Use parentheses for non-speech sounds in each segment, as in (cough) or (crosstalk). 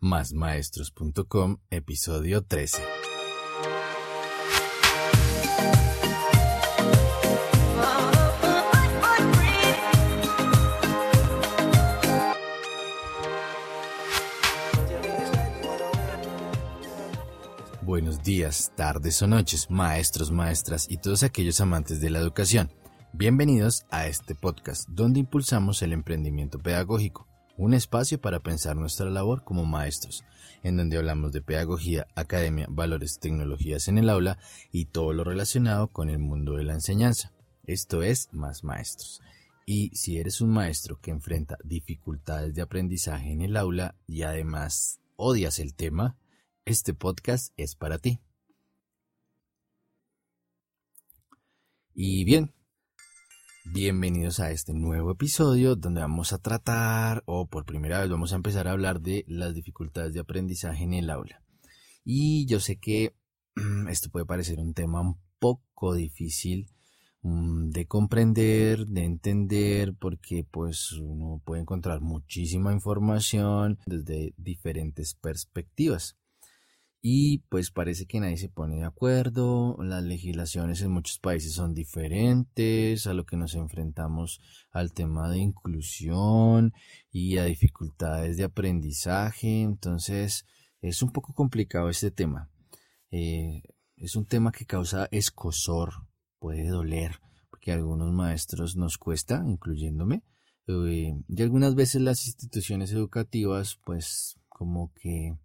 másmaestros.com, episodio 13. Buenos días, tardes o noches, maestros, maestras y todos aquellos amantes de la educación. Bienvenidos a este podcast donde impulsamos el emprendimiento pedagógico un espacio para pensar nuestra labor como maestros, en donde hablamos de pedagogía, academia, valores, tecnologías en el aula y todo lo relacionado con el mundo de la enseñanza. Esto es Más Maestros. Y si eres un maestro que enfrenta dificultades de aprendizaje en el aula y además odias el tema, este podcast es para ti. Y bien, Bienvenidos a este nuevo episodio donde vamos a tratar, o por primera vez vamos a empezar a hablar de las dificultades de aprendizaje en el aula. Y yo sé que esto puede parecer un tema un poco difícil mm, de comprender, de entender, porque pues uno puede encontrar muchísima información desde diferentes perspectivas y pues parece que nadie se pone de acuerdo, las legislaciones en muchos países son diferentes, a lo que nos enfrentamos al tema de inclusión y a dificultades de aprendizaje, entonces es un poco complicado este tema. Eh, es un tema que causa escosor, puede doler, porque a algunos maestros nos cuesta, incluyéndome, eh, y algunas veces las instituciones educativas pues como que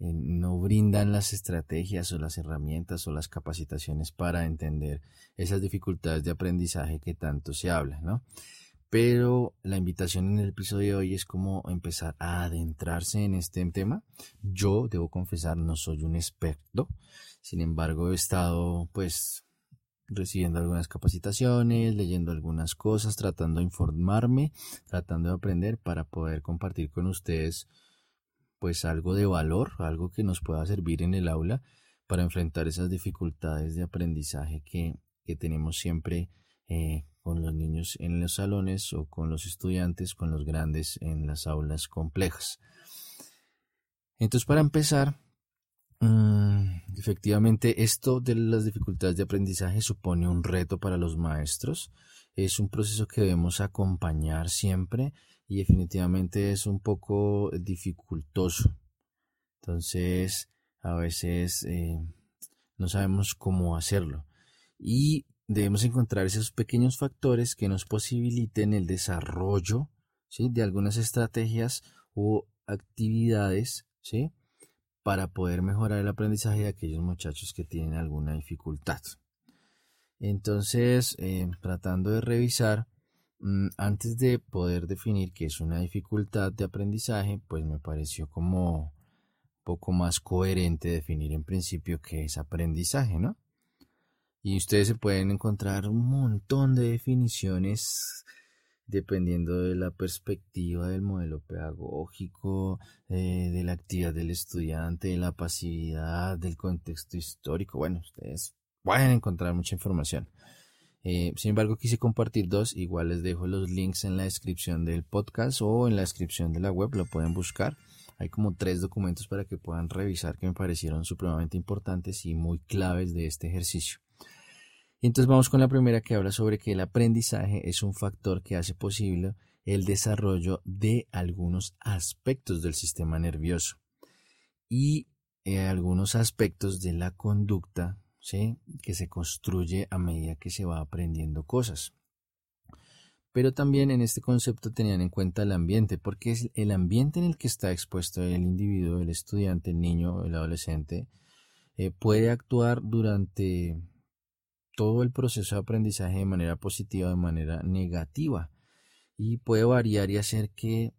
no brindan las estrategias o las herramientas o las capacitaciones para entender esas dificultades de aprendizaje que tanto se habla, ¿no? Pero la invitación en el episodio de hoy es como empezar a adentrarse en este tema. Yo debo confesar, no soy un experto, sin embargo he estado pues recibiendo algunas capacitaciones, leyendo algunas cosas, tratando de informarme, tratando de aprender para poder compartir con ustedes pues algo de valor, algo que nos pueda servir en el aula para enfrentar esas dificultades de aprendizaje que, tenemos siempre eh, con los niños en los salones o con los estudiantes, con los grandes en las aulas complejas. Entonces, para empezar, mm, efectivamente, esto de las dificultades de aprendizaje supone un reto para los maestros. Es un proceso que debemos acompañar siempre y definitivamente es un poco dificultoso. Entonces, a veces eh, no sabemos cómo hacerlo. Y debemos encontrar esos pequeños factores que nos posibiliten el desarrollo de algunas estrategias o actividades ¿sí? para poder mejorar el aprendizaje de aquellos muchachos que tienen alguna dificultad. Entonces, eh, tratando de revisar, antes de poder definir qué es una dificultad de aprendizaje, pues me pareció como poco más coherente definir en principio qué es aprendizaje, ¿no? Y ustedes se pueden encontrar un montón de definiciones dependiendo de la perspectiva del modelo pedagógico, eh, de la actividad del estudiante, de la pasividad, del contexto histórico. Bueno, ustedes pueden encontrar mucha información. Eh, sin embargo, quise compartir dos. Igual les dejo los links en la descripción del podcast o en la descripción de la web. Lo pueden buscar. Hay como tres documentos para que puedan revisar que me parecieron supremamente importantes y muy claves de este ejercicio. Y entonces vamos con la primera que habla sobre que el aprendizaje es un factor que hace posible el desarrollo de algunos aspectos del sistema nervioso y eh, algunos aspectos de la conducta que se construye a medida que se va aprendiendo cosas. Pero también en este concepto tenían en cuenta el ambiente, porque es el ambiente en el que está expuesto el individuo, el estudiante, el niño, el adolescente, eh, puede actuar durante todo el proceso de aprendizaje de manera positiva o de manera negativa y puede variar y hacer que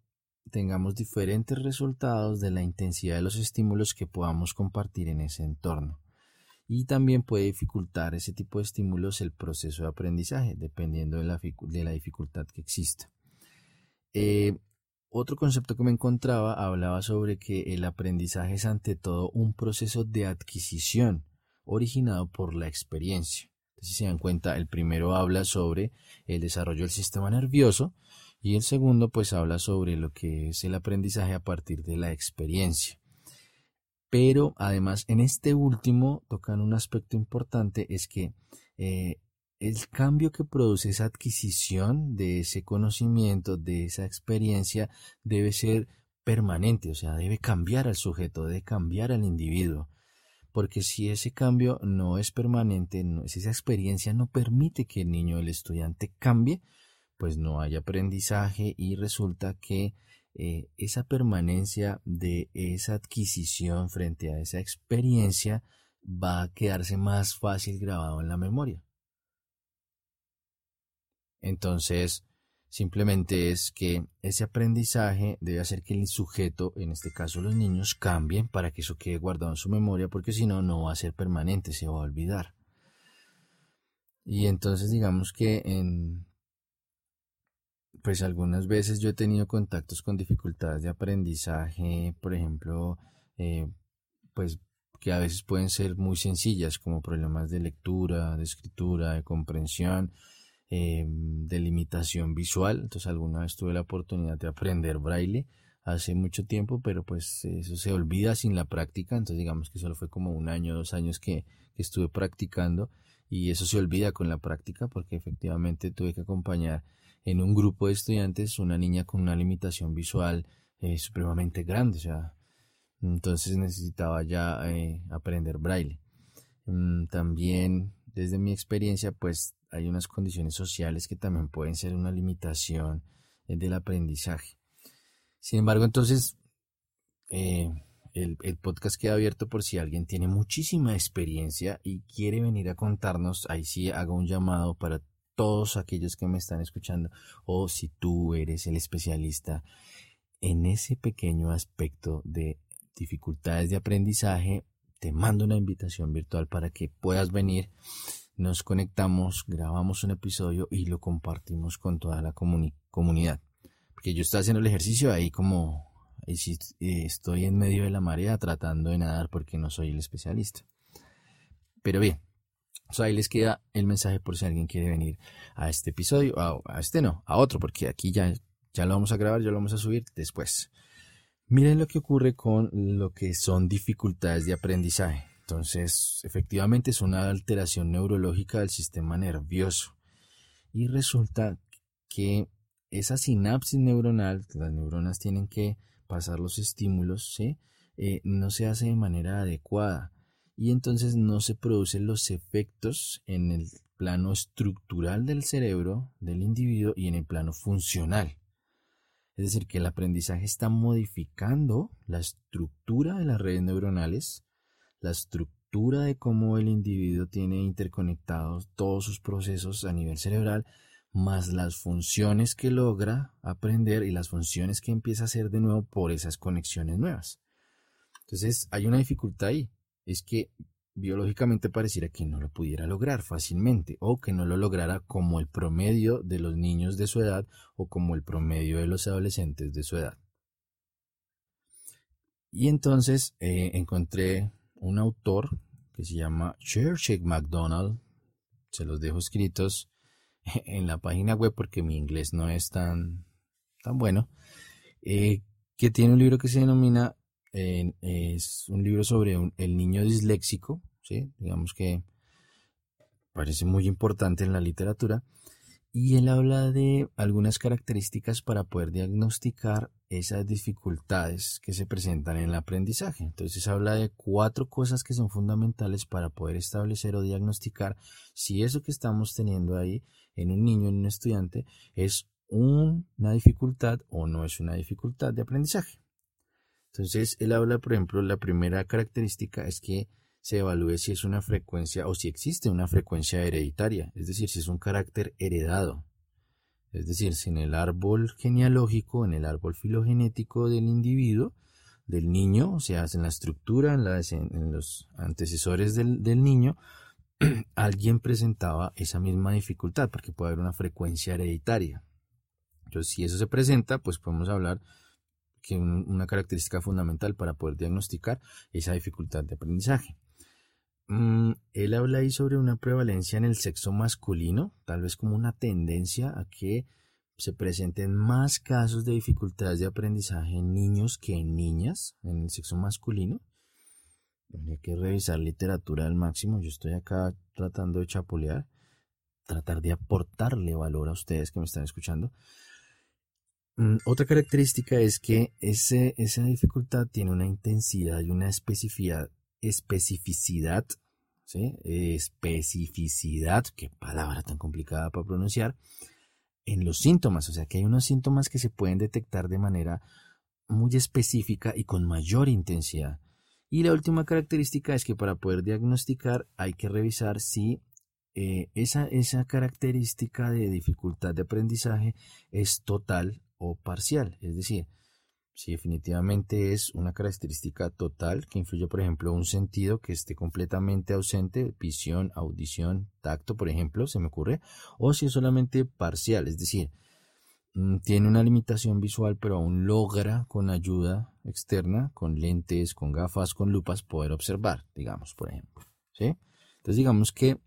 tengamos diferentes resultados de la intensidad de los estímulos que podamos compartir en ese entorno y también puede dificultar ese tipo de estímulos el proceso de aprendizaje, dependiendo de la, dificultad que exista. Eh, otro concepto que me encontraba hablaba sobre que el aprendizaje es ante todo un proceso de adquisición originado por la experiencia. si se dan cuenta, el primero habla sobre el desarrollo del sistema nervioso Y el segundo pues habla sobre lo que es el aprendizaje a partir de la experiencia. Pero además en este último tocan un aspecto importante, es que eh, el cambio que produce esa adquisición de ese conocimiento, de esa experiencia, debe ser permanente, o sea, debe cambiar al sujeto, debe cambiar al individuo. Porque si ese cambio no es permanente, si esa experiencia no permite que el niño, el estudiante cambie, pues no hay aprendizaje y resulta que eh, esa permanencia de esa adquisición frente a esa experiencia va a quedarse más fácil grabado en la memoria. Entonces, simplemente es que ese aprendizaje debe hacer que el sujeto, en este caso los niños, cambien para que eso quede guardado en su memoria, porque si no, no va a ser permanente, se va a olvidar. Y entonces digamos que en pues algunas veces yo he tenido contactos con dificultades de aprendizaje, por ejemplo, eh, pues que a veces pueden ser muy sencillas, como problemas de lectura, de escritura, de comprensión, eh, de limitación visual. Entonces alguna vez tuve la oportunidad de aprender braille hace mucho tiempo, pero pues eso se olvida sin la práctica. Entonces digamos que solo fue como un año, dos años que, estuve practicando y eso se olvida con la práctica porque efectivamente tuve que acompañar en un grupo de estudiantes una niña con una limitación visual eh, supremamente grande. O sea, entonces necesitaba ya eh, aprender braille. Mm, también desde mi experiencia pues hay unas condiciones sociales que también pueden ser una limitación eh, del aprendizaje. Sin embargo, entonces, eh, el, podcast queda abierto por si alguien tiene muchísima experiencia y quiere venir a contarnos, ahí sí hago un llamado para todos aquellos que me están escuchando o si tú eres el especialista en ese pequeño aspecto de dificultades de aprendizaje, te mando una invitación virtual para que puedas venir nos conectamos, grabamos un episodio y lo compartimos con toda la comunidad. Porque yo estoy haciendo el ejercicio ahí como eh, estoy en medio de la marea tratando de nadar porque no soy el especialista. Pero bien, ahí les queda el mensaje por si alguien quiere venir a este episodio, a, a este no, a otro, porque aquí ya, ya lo vamos a grabar, ya lo vamos a subir después. Miren lo que ocurre con lo que son dificultades de aprendizaje. Entonces, efectivamente es una alteración neurológica del sistema nervioso. Y resulta que esa sinapsis neuronal, las neuronas tienen que pasar los estímulos. Eh, no se hace de manera adecuada. Y entonces no se producen los efectos en el plano estructural del cerebro del individuo y en el plano funcional. Es decir, que el aprendizaje está modificando la estructura de las redes neuronales la estructura de cómo el individuo tiene interconectados todos sus procesos a nivel cerebral, más las funciones que logra aprender y las funciones que empieza a hacer de nuevo por esas conexiones nuevas. Entonces hay una dificultad ahí, es que biológicamente pareciera que no lo pudiera lograr fácilmente o que no lo lograra como el promedio de los niños de su edad o como el promedio de los adolescentes de su edad. Y entonces eh, encontré un autor que se llama Churchill MacDonald. Se los dejo escritos (laughs) en la página web porque mi inglés no es tan, tan bueno. Eh, que tiene un libro que se denomina, es un libro sobre el niño disléxico, ¿sí? digamos que parece muy importante en la literatura, y él habla de algunas características para poder diagnosticar esas dificultades que se presentan en el aprendizaje. Entonces habla de cuatro cosas que son fundamentales para poder establecer o diagnosticar si eso que estamos teniendo ahí en un niño, en un estudiante, es una dificultad o no es una dificultad de aprendizaje. Entonces él habla, por ejemplo, la primera característica es que se evalúe si es una frecuencia o si existe una frecuencia hereditaria, es decir, si es un carácter heredado. Es decir, si en el árbol genealógico, en el árbol filogenético del individuo, del niño, o sea, en la estructura, en, los antecesores del, del niño, (clears throat) alguien presentaba esa misma dificultad, porque puede haber una frecuencia hereditaria. Entonces, si eso se presenta, pues podemos hablar que una característica fundamental para poder diagnosticar esa dificultad de aprendizaje. Mm, él habla ahí sobre una prevalencia en el sexo masculino, tal vez como una tendencia a que se presenten más casos de dificultades de aprendizaje en niños que en niñas, en el sexo masculino. Habría que revisar literatura al máximo. Yo estoy acá tratando de chapolear, tratar de aportarle valor a ustedes que me están escuchando. Mm, otra característica es que esa dificultad tiene una intensidad y una especificidad, especificidad, ¿sí? especificidad, qué palabra tan complicada para pronunciar, en los síntomas, o sea que hay unos síntomas que se pueden detectar de manera muy específica y con mayor intensidad. Y la última característica es que para poder diagnosticar hay que revisar si eh, esa, esa característica de dificultad de aprendizaje es total o parcial, es decir, si definitivamente es una característica total que influye, por ejemplo, un sentido que esté completamente ausente, visión, audición, tacto, por ejemplo, se me ocurre, o si es solamente parcial, es decir, mm, tiene una limitación visual, pero aún logra con ayuda externa, con lentes, con gafas, con lupas, poder observar, digamos, por ejemplo. ¿sí? Entonces, digamos que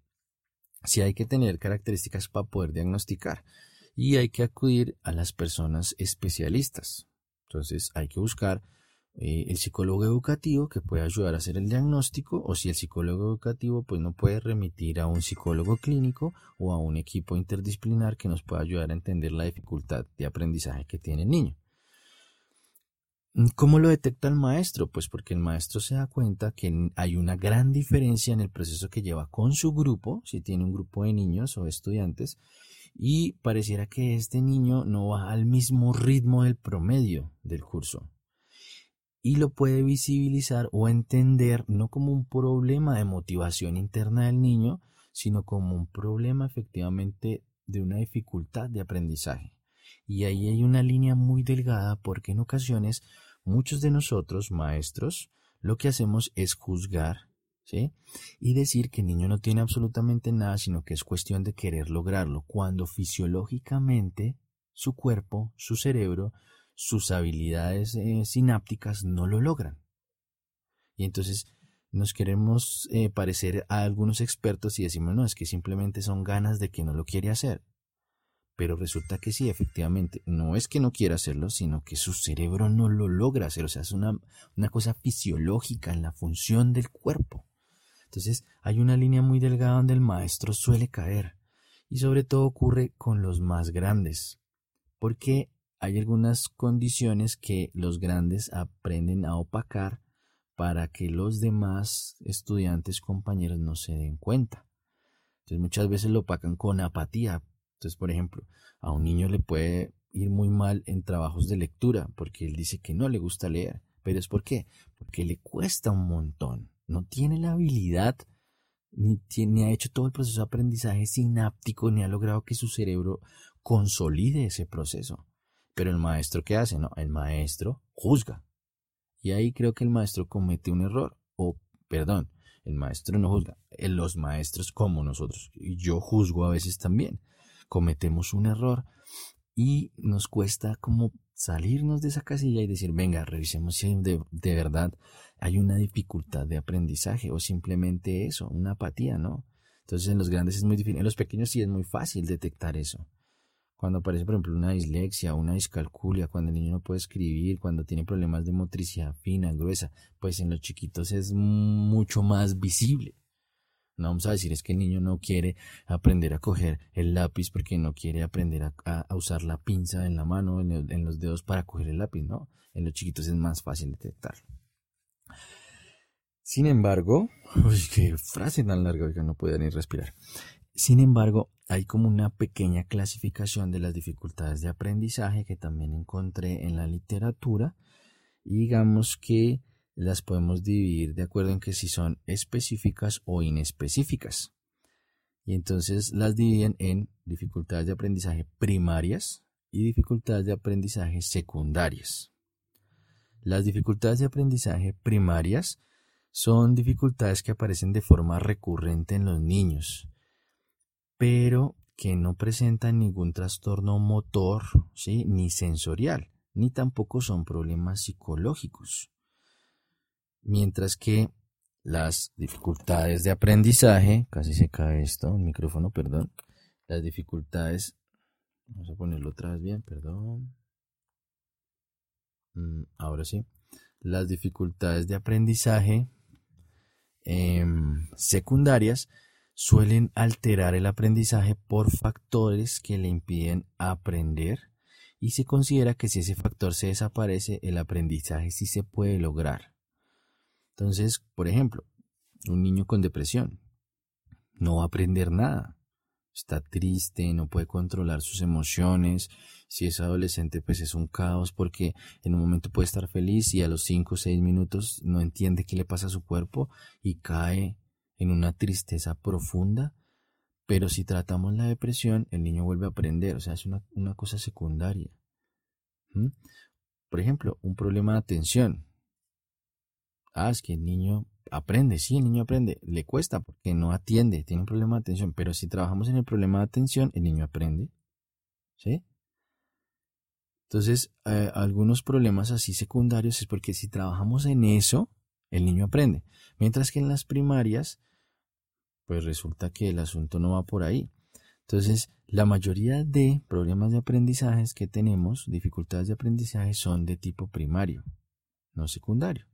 si hay que tener características para poder diagnosticar y hay que acudir a las personas especialistas. Entonces hay que buscar eh, el psicólogo educativo que pueda ayudar a hacer el diagnóstico o si el psicólogo educativo pues no puede remitir a un psicólogo clínico o a un equipo interdisciplinar que nos pueda ayudar a entender la dificultad de aprendizaje que tiene el niño. ¿Cómo lo detecta el maestro? Pues porque el maestro se da cuenta que hay una gran diferencia en el proceso que lleva con su grupo, si tiene un grupo de niños o estudiantes, y pareciera que este niño no va al mismo ritmo del promedio del curso. Y lo puede visibilizar o entender no como un problema de motivación interna del niño, sino como un problema efectivamente de una dificultad de aprendizaje. Y ahí hay una línea muy delgada porque en ocasiones muchos de nosotros, maestros, lo que hacemos es juzgar y decir que el niño no tiene absolutamente nada, sino que es cuestión de querer lograrlo, cuando fisiológicamente su cuerpo, su cerebro, sus habilidades eh, sinápticas no lo logran. Y entonces nos queremos eh, parecer a algunos expertos y decimos, no, es que simplemente son ganas de que no lo quiere hacer. Pero resulta que sí, efectivamente, no es que no quiera hacerlo, sino que su cerebro no lo logra hacer. O sea, es una, una cosa fisiológica en la función del cuerpo. Entonces hay una línea muy delgada donde el maestro suele caer. Y sobre todo ocurre con los más grandes. Porque hay algunas condiciones que los grandes aprenden a opacar para que los demás estudiantes, compañeros, no se den cuenta. Entonces muchas veces lo opacan con apatía. Entonces, por ejemplo, a un niño le puede ir muy mal en trabajos de lectura porque él dice que no le gusta leer. ¿Pero es por qué? Porque le cuesta un montón no tiene la habilidad, ni, ha hecho todo el proceso de aprendizaje sináptico, ni ha logrado que su cerebro consolide ese proceso. Pero el maestro, ¿qué hace? No, el maestro juzga. Y ahí creo que el maestro comete un error. O, perdón, el maestro no juzga. Eh, los maestros como nosotros, y yo juzgo a veces también, cometemos un error y nos cuesta como salirnos de esa casilla y decir, venga, revisemos si de, de verdad hay una dificultad de aprendizaje o simplemente eso, una apatía, ¿no? Entonces en los grandes es muy difícil, en los pequeños sí es muy fácil detectar eso. Cuando aparece, por ejemplo, una dislexia, una discalculia, cuando el niño no puede escribir, cuando tiene problemas de motricidad fina, gruesa, pues en los chiquitos es mucho más visible. No vamos a decir es que el niño no quiere aprender a coger el lápiz porque no quiere aprender a, usar la pinza en la mano, en, los dedos para coger el lápiz, ¿no? En los chiquitos es más fácil detectarlo. Sin embargo, (laughs) uy, qué frase tan larga, que no puede ni respirar. Sin embargo, hay como una pequeña clasificación de las dificultades de aprendizaje que también encontré en la literatura. Y digamos que las podemos dividir de acuerdo en que si son específicas o inespecíficas. Y entonces las dividen en dificultades de aprendizaje primarias y dificultades de aprendizaje secundarias. Las dificultades de aprendizaje primarias son dificultades que aparecen de forma recurrente en los niños, pero que no presentan ningún trastorno motor ni sensorial, ni tampoco son problemas psicológicos mientras que las dificultades de aprendizaje, casi se cae esto, un micrófono, perdón, las dificultades Vamos a ponerlo otra vez bien, perdón. Mm, ahora sí. Las dificultades de aprendizaje em, secundarias suelen alterar el aprendizaje por factores que le impiden aprender y se considera que si ese factor se desaparece, el aprendizaje sí se puede lograr. Entonces, por ejemplo, un niño con depresión no va a aprender nada. Está triste, no puede controlar sus emociones. Si es adolescente, pues es un caos porque en un momento puede estar feliz y a los 5 o 6 minutos no entiende qué le pasa a su cuerpo y cae en una tristeza profunda. Pero si tratamos la depresión, el niño vuelve a aprender, o sea, es una, cosa secundaria. ¿Mm? Por ejemplo, un problema de atención. Ah, es que el niño aprende, sí, el niño aprende, le cuesta porque no atiende, tiene un problema de atención, pero si trabajamos en el problema de atención, el niño aprende. ¿Sí? Entonces, eh, algunos problemas así secundarios es porque si trabajamos en eso, el niño aprende. Mientras que en las primarias, pues resulta que el asunto no va por ahí. Entonces, la mayoría de problemas de aprendizaje que tenemos, dificultades de aprendizaje, son de tipo primario, no secundario.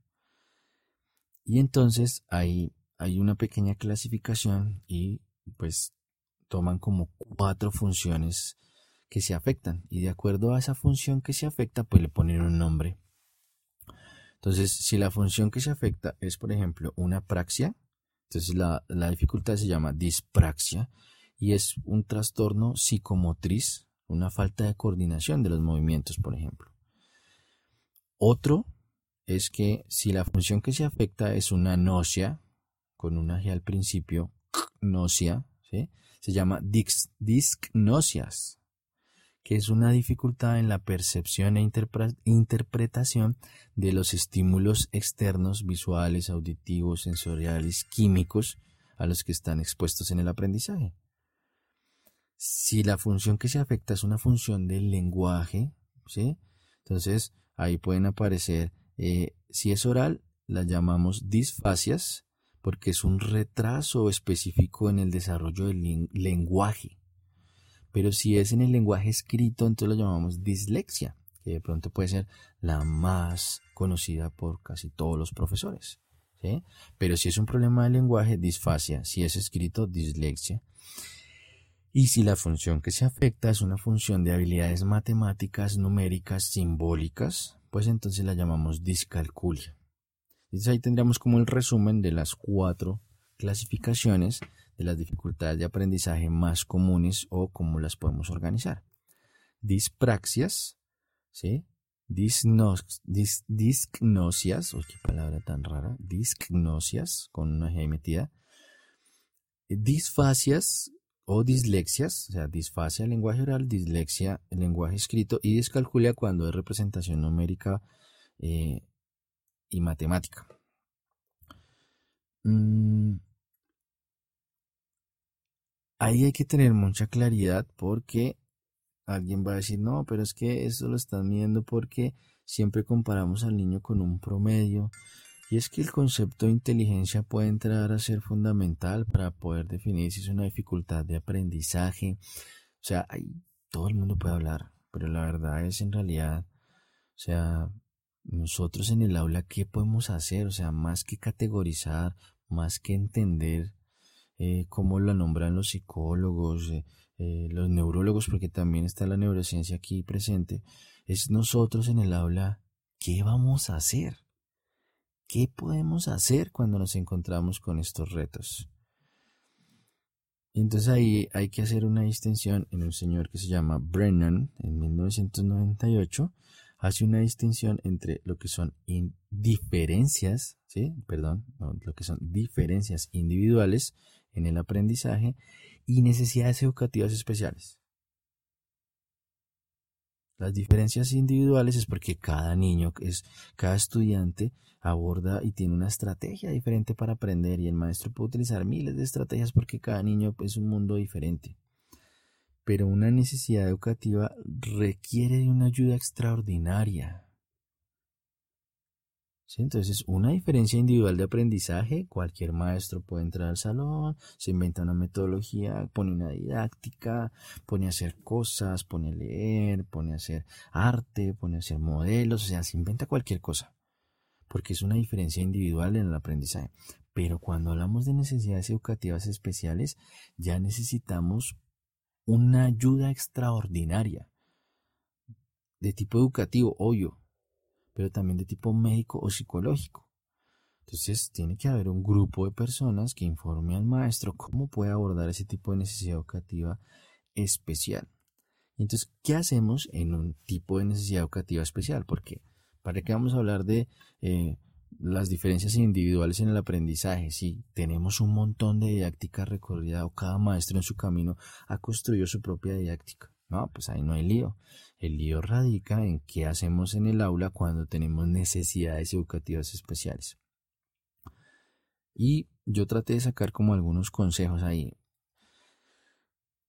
Y entonces hay, hay una pequeña clasificación y pues toman como cuatro funciones que se afectan y de acuerdo a esa función que se afecta pues le ponen un nombre. Entonces si la función que se afecta es por ejemplo una praxia, entonces la, la dificultad se llama dispraxia y es un trastorno psicomotriz, una falta de coordinación de los movimientos por ejemplo. Otro es que si la función que se afecta es una nocia, con una G al principio, nocia, se llama discnosias, que es una dificultad en la percepción e interpretación de los estímulos externos, visuales, auditivos, sensoriales, químicos, a los que están expuestos en el aprendizaje. Si la función que se afecta es una función del lenguaje, ¿sí? entonces ahí pueden aparecer eh, si es oral, la llamamos disfasias porque es un retraso específico en el desarrollo del lenguaje. Pero si es en el lenguaje escrito, entonces lo llamamos dislexia, que de pronto puede ser la más conocida por casi todos los profesores. Pero si es un problema de lenguaje, disfasia. Si es escrito, dislexia. Y si la función que se afecta es una función de habilidades matemáticas, numéricas, simbólicas, pues entonces la llamamos discalculia. Entonces ahí tendríamos como el resumen de las cuatro clasificaciones de las dificultades de aprendizaje más comunes o cómo las podemos organizar. Dispraxias, ¿sí? disgnosias, qué palabra tan rara, disgnosias con una G metida. Disfasias, o dislexias, o sea, disfasia el lenguaje oral, dislexia el lenguaje escrito y discalculia cuando es representación numérica eh, y matemática. Mm, ahí hay que tener mucha claridad porque alguien va a decir, no, pero es que eso lo están viendo porque siempre comparamos al niño con un promedio y es que el concepto de inteligencia puede entrar a ser fundamental para poder definir si es una dificultad de aprendizaje. O sea, todo el mundo puede hablar, pero la verdad es en realidad, o sea, nosotros en el aula, ¿qué podemos hacer? O sea, más que categorizar, más que entender eh, cómo lo nombran los psicólogos, eh, eh, los neurólogos, porque también está la neurociencia aquí presente, es nosotros en el aula, ¿qué vamos a hacer? ¿Qué podemos hacer cuando nos encontramos con estos retos? Y entonces ahí hay que hacer una distinción en un señor que se llama Brennan en 1998 hace una distinción entre lo que son diferencias, ¿sí? Perdón, lo que son diferencias individuales en el aprendizaje y necesidades educativas especiales. Las diferencias individuales es porque cada niño, es, cada estudiante aborda y tiene una estrategia diferente para aprender y el maestro puede utilizar miles de estrategias porque cada niño es un mundo diferente. Pero una necesidad educativa requiere de una ayuda extraordinaria. Entonces, una diferencia individual de aprendizaje, cualquier maestro puede entrar al salón, se inventa una metodología, pone una didáctica, pone a hacer cosas, pone a leer, pone a hacer arte, pone a hacer modelos, o sea, se inventa cualquier cosa, porque es una diferencia individual en el aprendizaje. Pero cuando hablamos de necesidades educativas especiales, ya necesitamos una ayuda extraordinaria de tipo educativo, obvio, pero también de tipo médico o psicológico. Entonces tiene que haber un grupo de personas que informe al maestro cómo puede abordar ese tipo de necesidad educativa especial. Entonces, ¿qué hacemos en un tipo de necesidad educativa especial? Porque, ¿para qué vamos a hablar de eh, las diferencias individuales en el aprendizaje? Si tenemos un montón de didáctica recorrida o cada maestro en su camino ha construido su propia didáctica. No, pues ahí no hay lío. El lío radica en qué hacemos en el aula cuando tenemos necesidades educativas especiales. Y yo traté de sacar como algunos consejos ahí.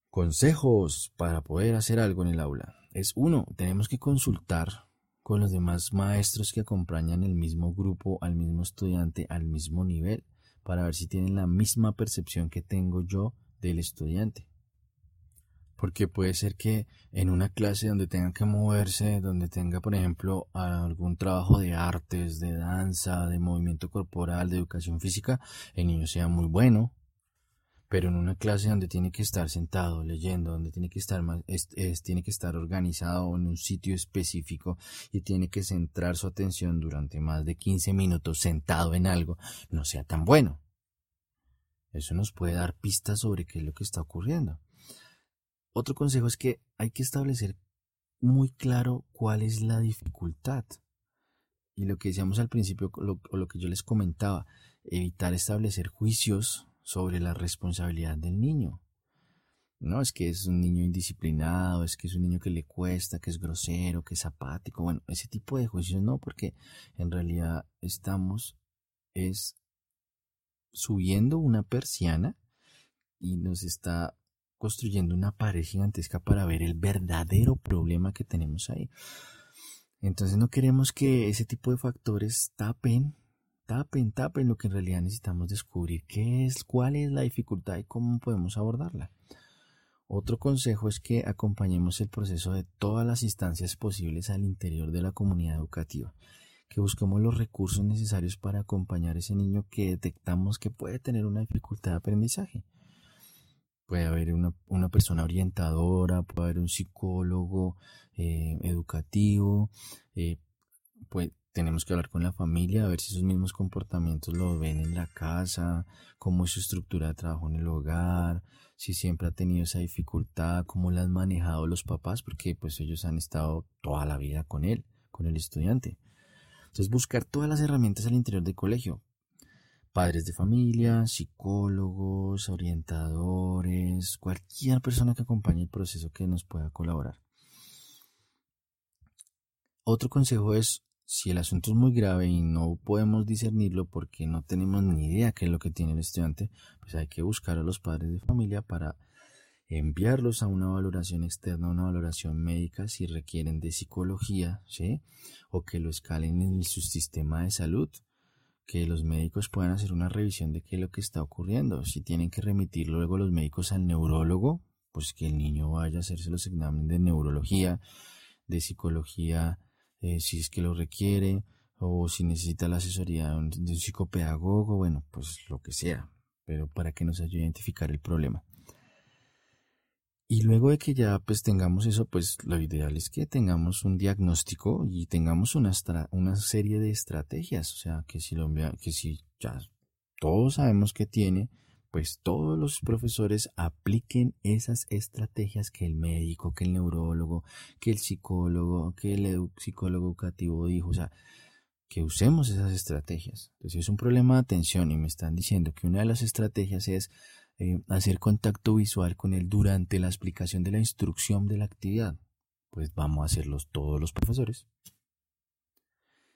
Consejos para poder hacer algo en el aula. Es uno, tenemos que consultar con los demás maestros que acompañan el mismo grupo, al mismo estudiante, al mismo nivel, para ver si tienen la misma percepción que tengo yo del estudiante porque puede ser que en una clase donde tenga que moverse, donde tenga, por ejemplo, algún trabajo de artes, de danza, de movimiento corporal, de educación física, el niño sea muy bueno, pero en una clase donde tiene que estar sentado leyendo, donde tiene que estar tiene que estar organizado en un sitio específico y tiene que centrar su atención durante más de 15 minutos sentado en algo, no sea tan bueno. Eso nos puede dar pistas sobre qué es lo que está ocurriendo. Otro consejo es que hay que establecer muy claro cuál es la dificultad. Y lo que decíamos al principio, o lo que yo les comentaba, evitar establecer juicios sobre la responsabilidad del niño. No, es que es un niño indisciplinado, es que es un niño que le cuesta, que es grosero, que es apático. Bueno, ese tipo de juicios no, porque en realidad estamos es subiendo una persiana y nos está construyendo una pared gigantesca para ver el verdadero problema que tenemos ahí. Entonces no queremos que ese tipo de factores tapen, tapen, tapen lo que en realidad necesitamos descubrir, qué es, cuál es la dificultad y cómo podemos abordarla. Otro consejo es que acompañemos el proceso de todas las instancias posibles al interior de la comunidad educativa, que busquemos los recursos necesarios para acompañar a ese niño que detectamos que puede tener una dificultad de aprendizaje puede haber una, persona orientadora, puede haber un psicólogo eh, educativo, eh, pues tenemos que hablar con la familia, a ver si esos mismos comportamientos lo ven en la casa, cómo es su estructura de trabajo en el hogar, si siempre ha tenido esa dificultad, cómo la han manejado los papás, porque pues ellos han estado toda la vida con él, con el estudiante. Entonces buscar todas las herramientas al interior del colegio, padres de familia, psicólogos, orientadores, cualquier persona que acompañe el proceso que nos pueda colaborar. Otro consejo es, si el asunto es muy grave y no podemos discernirlo porque no tenemos ni idea qué es lo que tiene el estudiante, pues hay que buscar a los padres de familia para enviarlos a una valoración externa, una valoración médica si requieren de psicología. O que lo escalen en su sistema de salud que los médicos puedan hacer una revisión de qué es lo que está ocurriendo. Si tienen que remitir luego los médicos al neurólogo, pues que el niño vaya a hacerse los exámenes de neurología, de psicología, eh, si es que lo requiere, o si necesita la asesoría de un, de un psicopedagogo, bueno, pues lo que sea, pero para que nos ayude a identificar el problema. Y luego de que ya pues tengamos eso, pues lo ideal es que tengamos un diagnóstico y tengamos una, una serie de estrategias. O sea, que si, lo, que si ya todos sabemos que tiene, pues todos los profesores apliquen esas estrategias que el médico, que el neurólogo, que el psicólogo, que el psicólogo educativo dijo. O sea, que usemos esas estrategias. Entonces, si es un problema de atención y me están diciendo que una de las estrategias es eh, hacer contacto visual con él durante la explicación de la instrucción de la actividad. Pues vamos a hacerlos todos los profesores.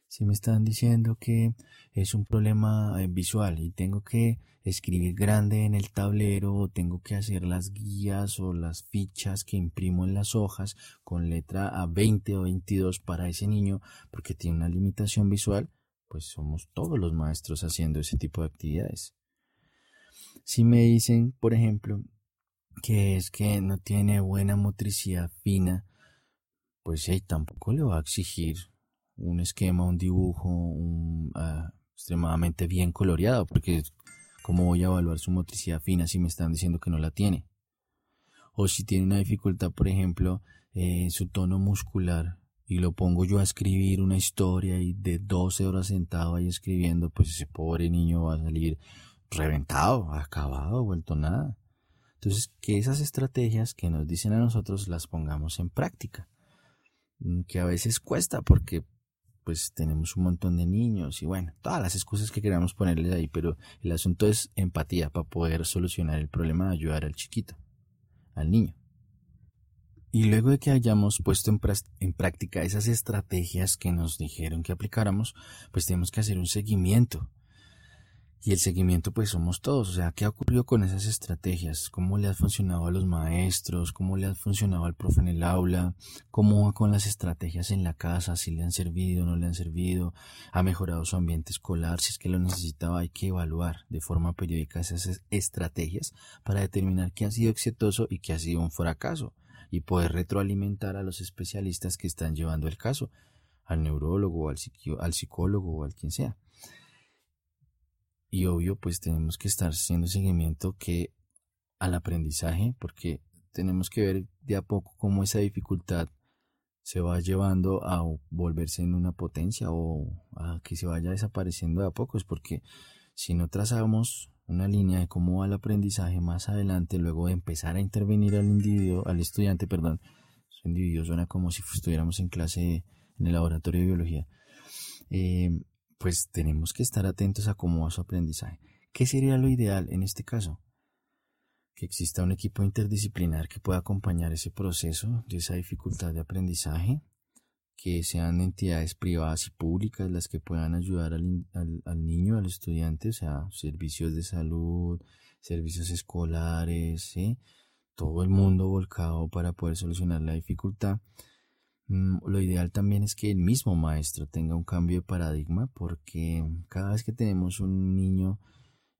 Si me están diciendo que es un problema eh, visual y tengo que escribir grande en el tablero o tengo que hacer las guías o las fichas que imprimo en las hojas con letra A20 o 22 para ese niño porque tiene una limitación visual, pues somos todos los maestros haciendo ese tipo de actividades. Si me dicen, por ejemplo, que es que no tiene buena motricidad fina, pues tampoco le va a exigir un esquema, un dibujo un, ah, extremadamente bien coloreado, porque ¿cómo voy a evaluar su motricidad fina si me están diciendo que no la tiene? O si tiene una dificultad, por ejemplo, en su tono muscular y lo pongo yo a escribir una historia y de 12 horas sentado ahí escribiendo, pues ese pobre niño va a salir reventado, acabado, vuelto nada. Entonces, que esas estrategias que nos dicen a nosotros las pongamos en práctica. Mm, que a veces cuesta porque pues tenemos un montón de niños y bueno, todas las excusas que queramos ponerle ahí, pero el asunto es empatía para poder solucionar el problema ayudar al chiquito, al niño. Y luego de que hayamos puesto en, en, práctica esas estrategias que nos dijeron que aplicáramos, pues tenemos que hacer un seguimiento y el seguimiento pues somos todos, o sea, ¿qué ha ocurrido con esas estrategias? ¿Cómo le ha funcionado a los maestros? ¿Cómo le ha funcionado al profe en el aula? ¿Cómo va con las estrategias en la casa? ¿Si le han servido, no le han servido? ¿Ha mejorado su ambiente escolar? Si es que lo necesitaba, hay que evaluar de forma periódica esas estrategias para determinar qué ha sido exitoso y qué ha sido un fracaso y poder retroalimentar a los especialistas que están llevando el caso, al neurólogo, al, al psicólogo o al quien sea y obvio pues tenemos que estar haciendo seguimiento que al aprendizaje porque tenemos que ver de a poco cómo esa dificultad se va llevando a volverse en una potencia o a que se vaya desapareciendo de a poco es porque si no trazamos una línea de cómo va el aprendizaje más adelante luego de empezar a intervenir al individuo al estudiante perdón su individuo suena como si estuviéramos en clase en el laboratorio de biología eh, pues tenemos que estar atentos a cómo va su aprendizaje. ¿Qué sería lo ideal en este caso? Que exista un equipo interdisciplinar que pueda acompañar ese proceso de esa dificultad de aprendizaje, que sean entidades privadas y públicas las que puedan ayudar al, niño, al estudiante, o sea, servicios de salud, servicios escolares, todo el mundo volcado para poder solucionar la dificultad lo ideal también es que el mismo maestro tenga un cambio de paradigma porque cada vez que tenemos un niño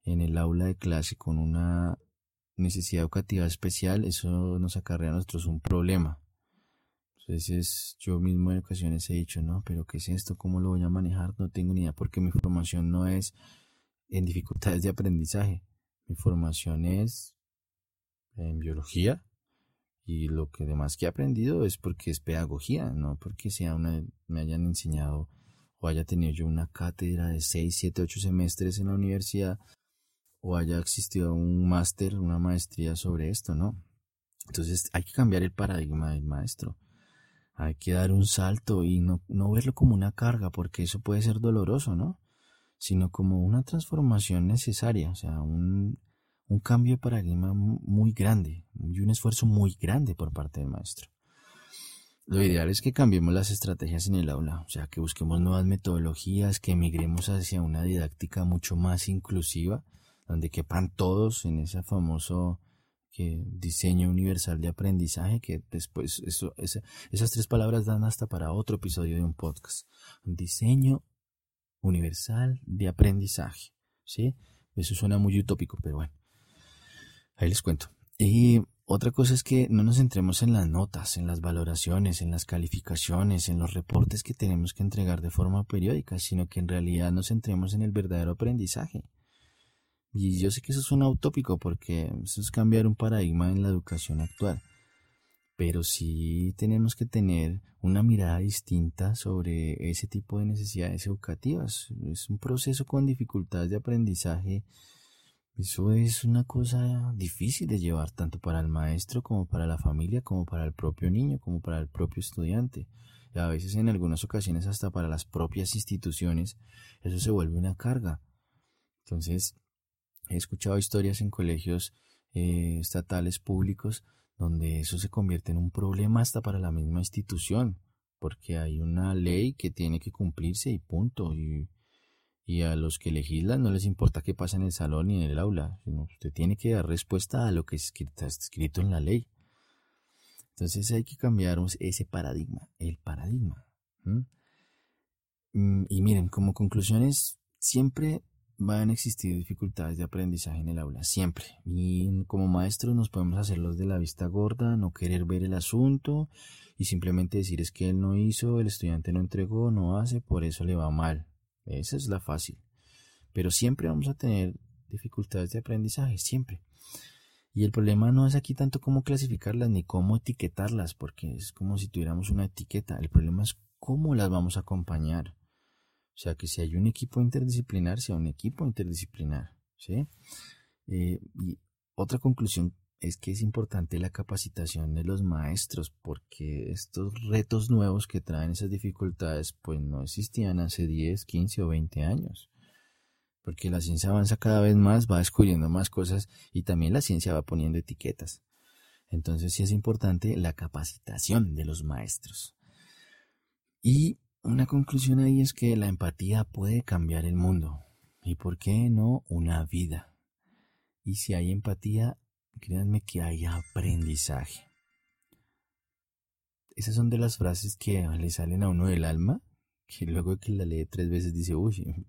en el aula de clase con una necesidad educativa especial, eso nos acarrea a nosotros un problema. Entonces yo mismo en ocasiones he dicho, no, pero ¿qué es esto? ¿Cómo lo voy a manejar? No tengo ni idea porque mi formación no es en dificultades de aprendizaje. Mi formación es en biología, y lo que demás que he aprendido es porque es pedagogía, no porque sea una, me hayan enseñado o haya tenido yo una cátedra de 6, 7, 8 semestres en la universidad o haya existido un máster, una maestría sobre esto, ¿no? Entonces hay que cambiar el paradigma del maestro. Hay que dar un salto y no, no verlo como una carga, porque eso puede ser doloroso, ¿no? Sino como una transformación necesaria, o sea, un, un cambio de paradigma muy grande y un esfuerzo muy grande por parte del maestro. Lo ideal es que cambiemos las estrategias en el aula, o sea, que busquemos nuevas metodologías, que emigremos hacia una didáctica mucho más inclusiva, donde quepan todos en ese famoso diseño universal de aprendizaje, que después eso, esas tres palabras dan hasta para otro episodio de un podcast. Diseño universal de aprendizaje, ¿sí? Eso suena muy utópico, pero bueno. Ahí les cuento. Y otra cosa es que no nos centremos en las notas, en las valoraciones, en las calificaciones, en los reportes que tenemos que entregar de forma periódica, sino que en realidad nos centremos en el verdadero aprendizaje. Y yo sé que eso suena utópico porque eso es cambiar un paradigma en la educación actual. Pero sí tenemos que tener una mirada distinta sobre ese tipo de necesidades educativas. Es un proceso con dificultades de aprendizaje eso es una cosa difícil de llevar tanto para el maestro como para la familia, como para el propio niño, como para el propio estudiante. Y a veces en algunas ocasiones hasta para las propias instituciones eso se vuelve una carga. Entonces, he escuchado historias en colegios eh, estatales públicos donde eso se convierte en un problema hasta para la misma institución, porque hay una ley que tiene que cumplirse y punto. Y y a los que legislan no les importa qué pasa en el salón ni en el aula, sino usted tiene que dar respuesta a lo que está escrito en la ley. Entonces hay que cambiar ese paradigma, el paradigma. Mm, y miren, como conclusiones, siempre van a existir dificultades de aprendizaje en el aula, siempre. Y como maestros nos podemos hacer los de la vista gorda, no querer ver el asunto y simplemente decir es que él no hizo, el estudiante no entregó, no hace, por eso le va mal. Esa es la fácil. Pero siempre vamos a tener dificultades de aprendizaje, siempre. Y el problema no es aquí tanto cómo clasificarlas ni cómo etiquetarlas, porque es como si tuviéramos una etiqueta. El problema es cómo las vamos a acompañar. O sea, que si hay un equipo interdisciplinar, sea un equipo interdisciplinar. ¿sí? Eh, y otra conclusión es que es importante la capacitación de los maestros, porque estos retos nuevos que traen esas dificultades, pues no existían hace 10, 15 o 20 años. Porque la ciencia avanza cada vez más, va descubriendo más cosas y también la ciencia va poniendo etiquetas. Entonces sí es importante la capacitación de los maestros. Y una conclusión ahí es que la empatía puede cambiar el mundo. ¿Y por qué no una vida? Y si hay empatía, créanme que hay aprendizaje. Esas son de las frases que le salen a uno del alma, que luego que la lee tres veces dice, uy,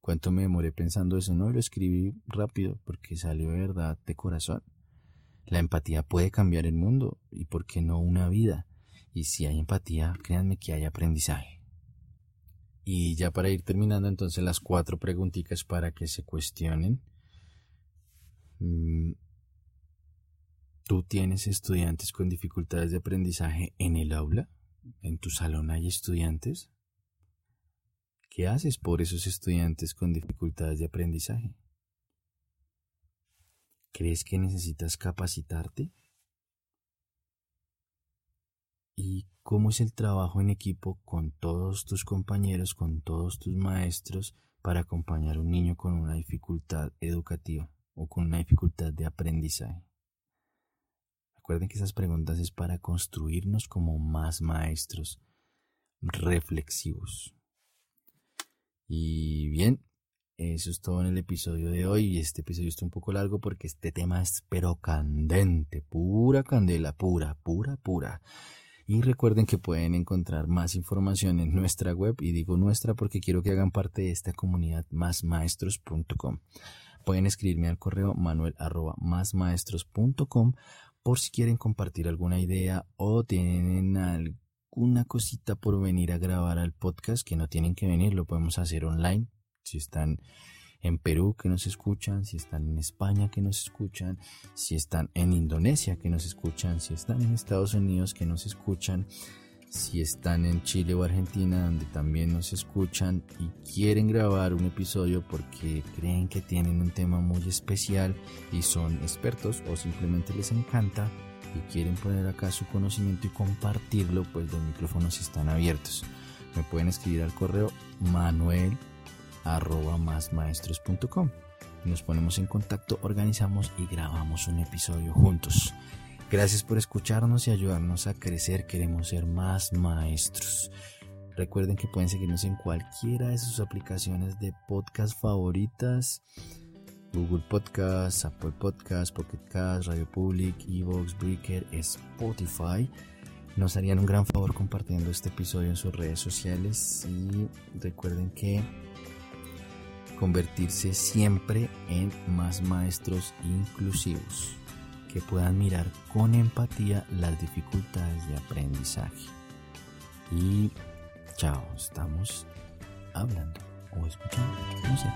¿cuánto me demoré pensando eso? No, lo escribí rápido porque salió de verdad de corazón. La empatía puede cambiar el mundo y por qué no una vida. Y si hay empatía, créanme que hay aprendizaje. Y ya para ir terminando entonces las cuatro preguntitas para que se cuestionen. ¿Tú tienes estudiantes con dificultades de aprendizaje en el aula? ¿En tu salón hay estudiantes? ¿Qué haces por esos estudiantes con dificultades de aprendizaje? ¿Crees que necesitas capacitarte? y cómo es el trabajo en equipo con todos tus compañeros, con todos tus maestros para acompañar a un niño con una dificultad educativa o con una dificultad de aprendizaje. Recuerden que esas preguntas es para construirnos como más maestros reflexivos. Y bien, eso es todo en el episodio de hoy. Este episodio está un poco largo porque este tema es pero candente, pura candela, pura, pura, pura. Y recuerden que pueden encontrar más información en nuestra web, y digo nuestra porque quiero que hagan parte de esta comunidad másmaestros.com. Pueden escribirme al correo manuel por si quieren compartir alguna idea o tienen alguna cosita por venir a grabar al podcast que no tienen que venir, lo podemos hacer online. Si están en Perú que nos escuchan, si están en España que nos escuchan, si están en Indonesia que nos escuchan, si están en Estados Unidos que nos escuchan, si están en Chile o Argentina donde también nos escuchan y quieren grabar un episodio porque creen que tienen un tema muy especial y son expertos o simplemente les encanta y quieren poner acá su conocimiento y compartirlo, pues los micrófonos están abiertos. Me pueden escribir al correo manuel. Nos ponemos en contacto, organizamos y grabamos un episodio juntos. Gracias por escucharnos y ayudarnos a crecer. Queremos ser más maestros. Recuerden que pueden seguirnos en cualquiera de sus aplicaciones de podcast favoritas. Google Podcast, Apple Podcast, Pocket Cast, Radio Public, Evox, Breaker, Spotify. Nos harían un gran favor compartiendo este episodio en sus redes sociales y recuerden que convertirse siempre en más maestros inclusivos que puedan mirar con empatía las dificultades de aprendizaje. Y chao, estamos hablando o escuchando. No sé,